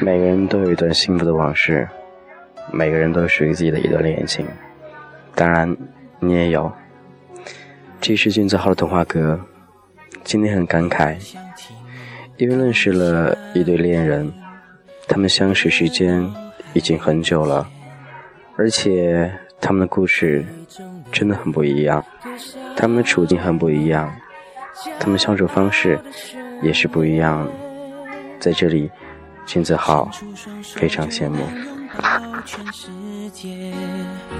每个人都有一段幸福的往事，每个人都属于自己的一段恋情。当然，你也有。这是君子号的童话阁，今天很感慨，因为认识了一对恋人，他们相识时间已经很久了，而且他们的故事真的很不一样，他们的处境很不一样，他们相处方式也是不一样。在这里。君子好，非常羡慕。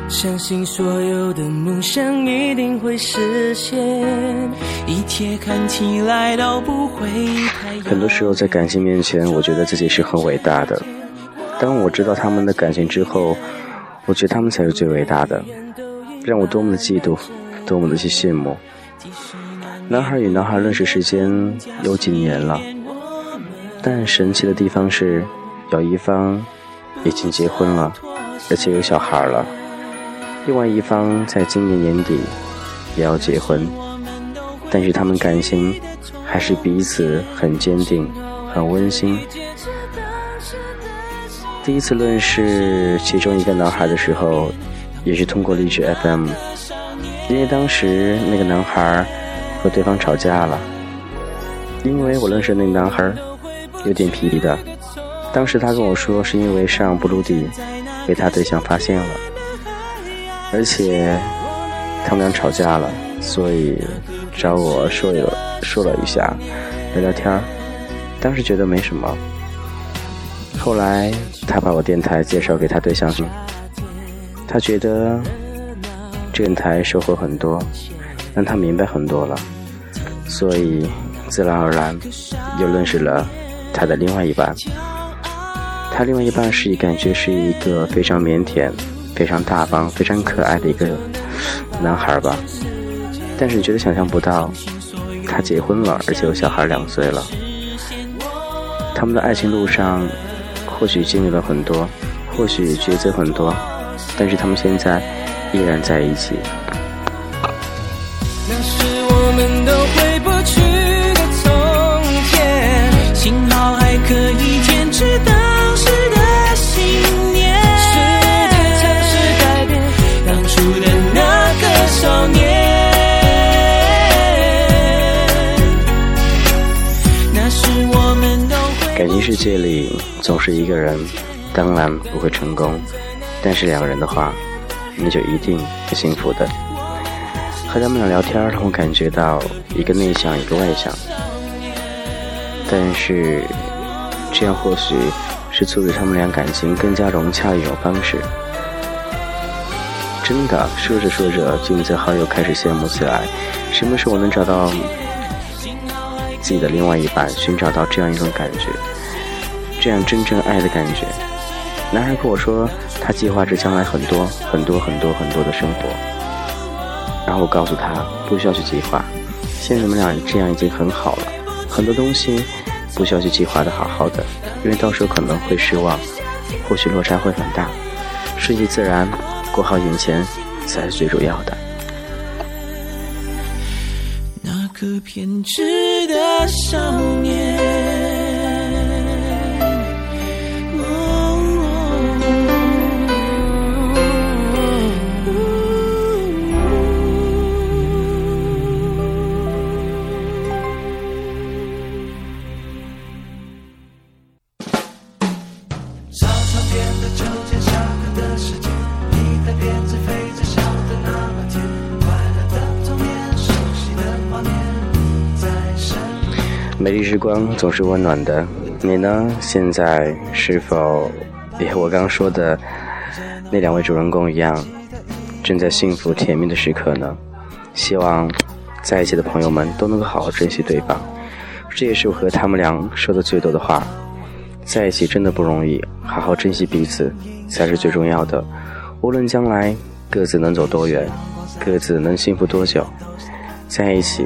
相信所有的梦想一定会实现，一切看起来都不会很多时候在感情面前，我觉得自己是很伟大的。当我知道他们的感情之后，我觉得他们才是最伟大的，让我多么的嫉妒，多么的去羡慕。男孩与男孩认识时间有几年了。但神奇的地方是，有一方已经结婚了，而且有小孩了；另外一方在今年年底也要结婚，但是他们感情还是彼此很坚定、很温馨。第一次认识其中一个男孩的时候，也是通过励志 FM，因为当时那个男孩和对方吵架了，因为我认识那个男孩。有点皮的，当时他跟我说是因为上不露地被他对象发现了，而且他们俩吵架了，所以找我说了说了一下聊聊天。当时觉得没什么，后来他把我电台介绍给他对象听，他觉得这电台收获很多，让他明白很多了，所以自然而然又认识了。他的另外一半，他另外一半是感觉是一个非常腼腆、非常大方、非常可爱的一个男孩吧。但是你觉得想象不到，他结婚了，而且有小孩两岁了。他们的爱情路上，或许经历了很多，或许抉择很多，但是他们现在依然在一起。那是我们都世界里总是一个人，当然不会成功，但是两个人的话，那就一定是幸福的。和他们俩聊天，让我感觉到一个内向，一个外向，但是。这样或许是促使他们俩感情更加融洽的一种方式。真的，说着说着，镜子好友开始羡慕起来。什么时候能找到自己的另外一半，寻找到这样一种感觉，这样真正爱的感觉？男孩跟我说，他计划着将来很多很多很多很多的生活。然后我告诉他，不需要去计划，现在你们俩这样已经很好了，很多东西。不需要去计划的好好的，因为到时候可能会失望，或许落差会很大，顺其自然，过好眼前才是最主要的。那个偏执的少年。美丽时光总是温暖的，你呢？现在是否也和我刚说的那两位主人公一样，正在幸福甜蜜的时刻呢？希望在一起的朋友们都能够好好珍惜对方，这也是我和他们俩说的最多的话。在一起真的不容易，好好珍惜彼此才是最重要的。无论将来各自能走多远，各自能幸福多久，在一起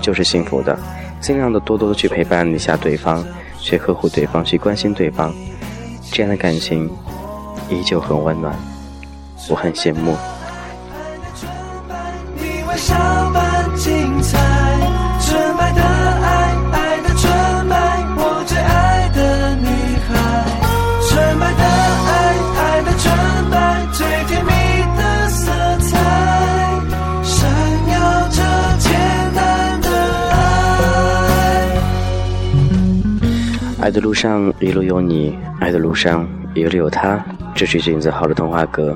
就是幸福的。尽量的多多的去陪伴一下对方，去呵护对方，去关心对方，这样的感情依旧很温暖，我很羡慕。爱的路上一路有你，爱的路上一路有他。这是君子好的童话歌。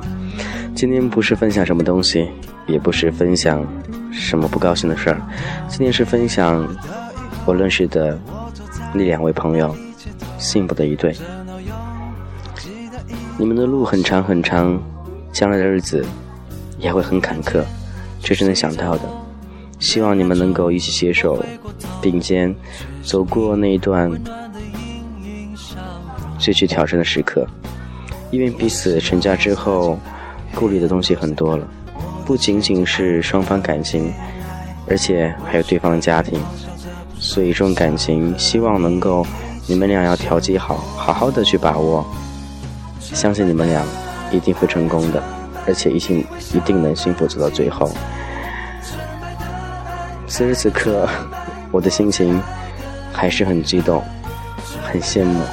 今天不是分享什么东西，也不是分享什么不高兴的事儿。今天是分享我认识的那两位朋友幸福的一对。你们的路很长很长，将来的日子也会很坎坷，这是能想到的。希望你们能够一起携手并肩，走过那一段最具挑战的时刻。因为彼此成家之后，顾虑的东西很多了，不仅仅是双方感情，而且还有对方的家庭。所以这种感情，希望能够你们俩要调节好，好好的去把握。相信你们俩一定会成功的，而且一定一定能幸福走到最后。此时此刻，我的心情还是很激动，很羡慕，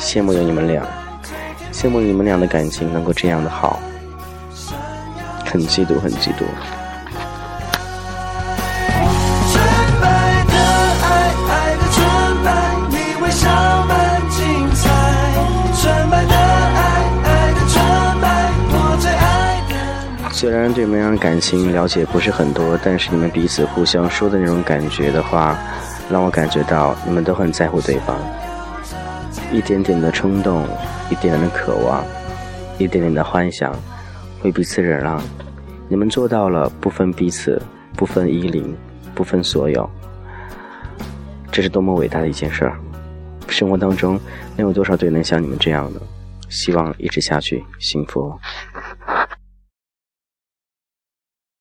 羡慕有你们俩，羡慕你们俩的感情能够这样的好，很嫉妒，很嫉妒。虽然对你们俩感情了解不是很多，但是你们彼此互相说的那种感觉的话，让我感觉到你们都很在乎对方。一点点的冲动，一点点的渴望，一点点的幻想，为彼此忍让。你们做到了不分彼此，不分依领，不分所有。这是多么伟大的一件事儿！生活当中能有多少对能像你们这样的？希望一直下去，幸福。